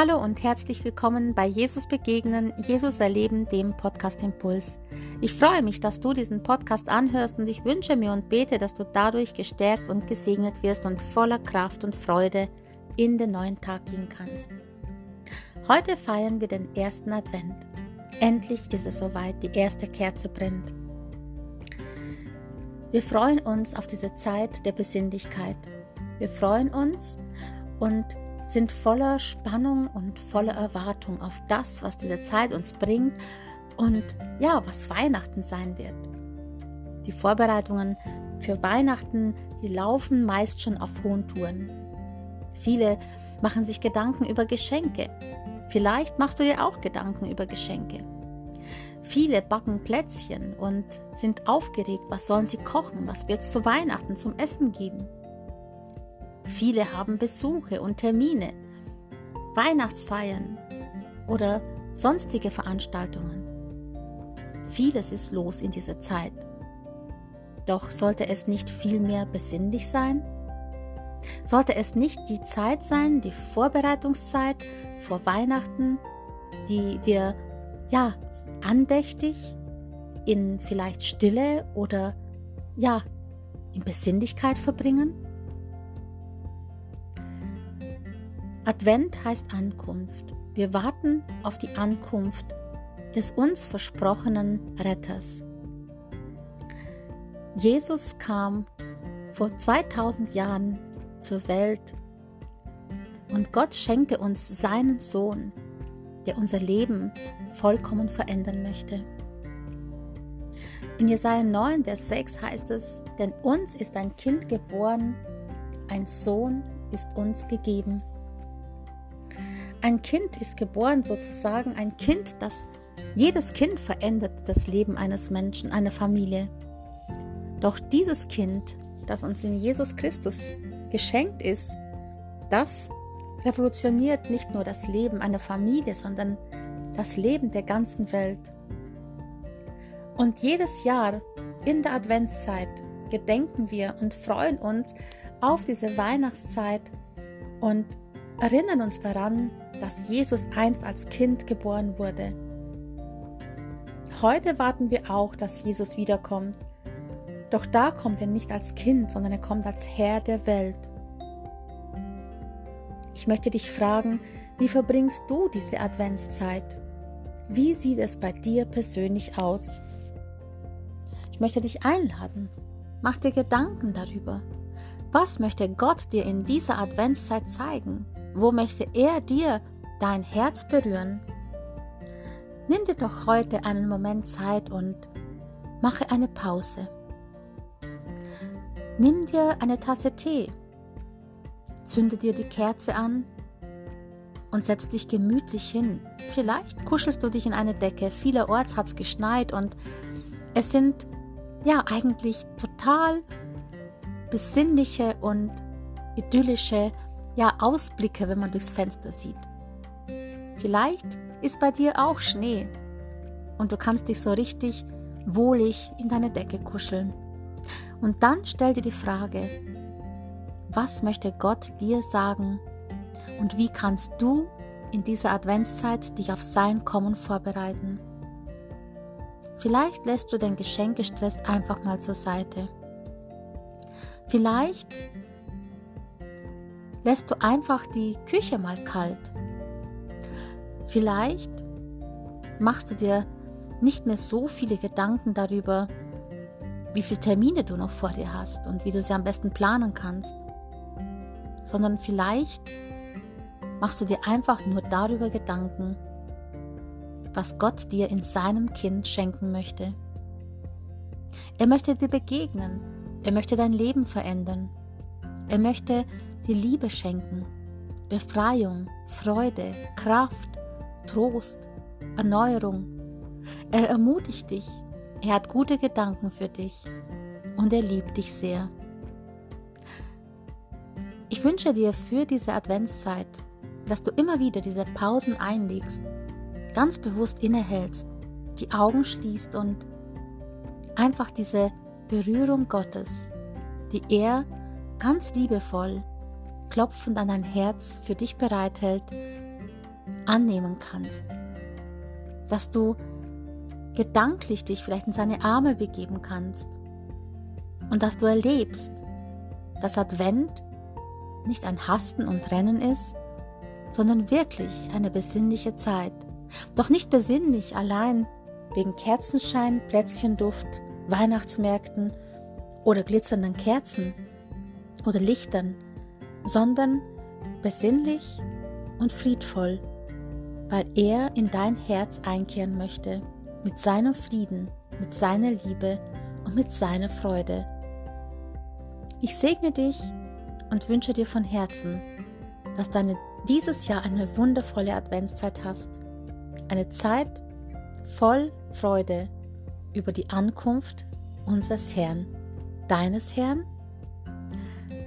Hallo und herzlich willkommen bei Jesus Begegnen, Jesus Erleben, dem Podcast Impuls. Ich freue mich, dass du diesen Podcast anhörst und ich wünsche mir und bete, dass du dadurch gestärkt und gesegnet wirst und voller Kraft und Freude in den neuen Tag gehen kannst. Heute feiern wir den ersten Advent. Endlich ist es soweit, die erste Kerze brennt. Wir freuen uns auf diese Zeit der Besinnlichkeit. Wir freuen uns und sind voller Spannung und voller Erwartung auf das, was diese Zeit uns bringt und ja, was Weihnachten sein wird. Die Vorbereitungen für Weihnachten, die laufen meist schon auf hohen Touren. Viele machen sich Gedanken über Geschenke. Vielleicht machst du dir auch Gedanken über Geschenke. Viele backen Plätzchen und sind aufgeregt, was sollen sie kochen, was wird es zu Weihnachten zum Essen geben. Viele haben Besuche und Termine, Weihnachtsfeiern oder sonstige Veranstaltungen. Vieles ist los in dieser Zeit. Doch sollte es nicht viel mehr besinnlich sein? Sollte es nicht die Zeit sein, die Vorbereitungszeit vor Weihnachten, die wir ja andächtig in vielleicht Stille oder ja in Besinnlichkeit verbringen? Advent heißt Ankunft. Wir warten auf die Ankunft des uns versprochenen Retters. Jesus kam vor 2000 Jahren zur Welt und Gott schenkte uns seinen Sohn, der unser Leben vollkommen verändern möchte. In Jesaja 9, Vers 6 heißt es: Denn uns ist ein Kind geboren, ein Sohn ist uns gegeben. Ein Kind ist geboren sozusagen, ein Kind, das jedes Kind verändert das Leben eines Menschen, einer Familie. Doch dieses Kind, das uns in Jesus Christus geschenkt ist, das revolutioniert nicht nur das Leben einer Familie, sondern das Leben der ganzen Welt. Und jedes Jahr in der Adventszeit gedenken wir und freuen uns auf diese Weihnachtszeit und erinnern uns daran, dass Jesus einst als Kind geboren wurde. Heute warten wir auch, dass Jesus wiederkommt. Doch da kommt er nicht als Kind, sondern er kommt als Herr der Welt. Ich möchte dich fragen, wie verbringst du diese Adventszeit? Wie sieht es bei dir persönlich aus? Ich möchte dich einladen. Mach dir Gedanken darüber. Was möchte Gott dir in dieser Adventszeit zeigen? Wo möchte er dir dein Herz berühren? Nimm dir doch heute einen Moment Zeit und mache eine Pause. Nimm dir eine Tasse Tee, zünde dir die Kerze an und setz dich gemütlich hin. Vielleicht kuschelst du dich in eine Decke. Vielerorts hat es geschneit und es sind ja eigentlich total besinnliche und idyllische ja Ausblicke, wenn man durchs Fenster sieht. Vielleicht ist bei dir auch Schnee und du kannst dich so richtig wohlig in deine Decke kuscheln. Und dann stell dir die Frage, was möchte Gott dir sagen und wie kannst du in dieser Adventszeit dich auf sein Kommen vorbereiten? Vielleicht lässt du den Geschenkestress einfach mal zur Seite. Vielleicht lässt du einfach die Küche mal kalt. Vielleicht machst du dir nicht mehr so viele Gedanken darüber, wie viele Termine du noch vor dir hast und wie du sie am besten planen kannst, sondern vielleicht machst du dir einfach nur darüber Gedanken, was Gott dir in seinem Kind schenken möchte. Er möchte dir begegnen, er möchte dein Leben verändern, er möchte dir Liebe schenken, Befreiung, Freude, Kraft, Trost, Erneuerung. Er ermutigt dich, er hat gute Gedanken für dich und er liebt dich sehr. Ich wünsche dir für diese Adventszeit, dass du immer wieder diese Pausen einlegst, ganz bewusst innehältst, die Augen schließt und einfach diese Berührung Gottes, die er ganz liebevoll klopfend an dein Herz für dich bereithält, annehmen kannst, dass du gedanklich dich vielleicht in seine Arme begeben kannst. Und dass du erlebst, dass Advent nicht ein Hasten und Rennen ist, sondern wirklich eine besinnliche Zeit. Doch nicht besinnlich allein wegen Kerzenschein, Plätzchenduft, Weihnachtsmärkten oder glitzernden Kerzen oder Lichtern, sondern besinnlich und friedvoll, weil er in dein Herz einkehren möchte, mit seinem Frieden, mit seiner Liebe und mit seiner Freude. Ich segne dich und wünsche dir von Herzen, dass du dieses Jahr eine wundervolle Adventszeit hast. Eine Zeit voll Freude über die Ankunft unseres Herrn, deines Herrn.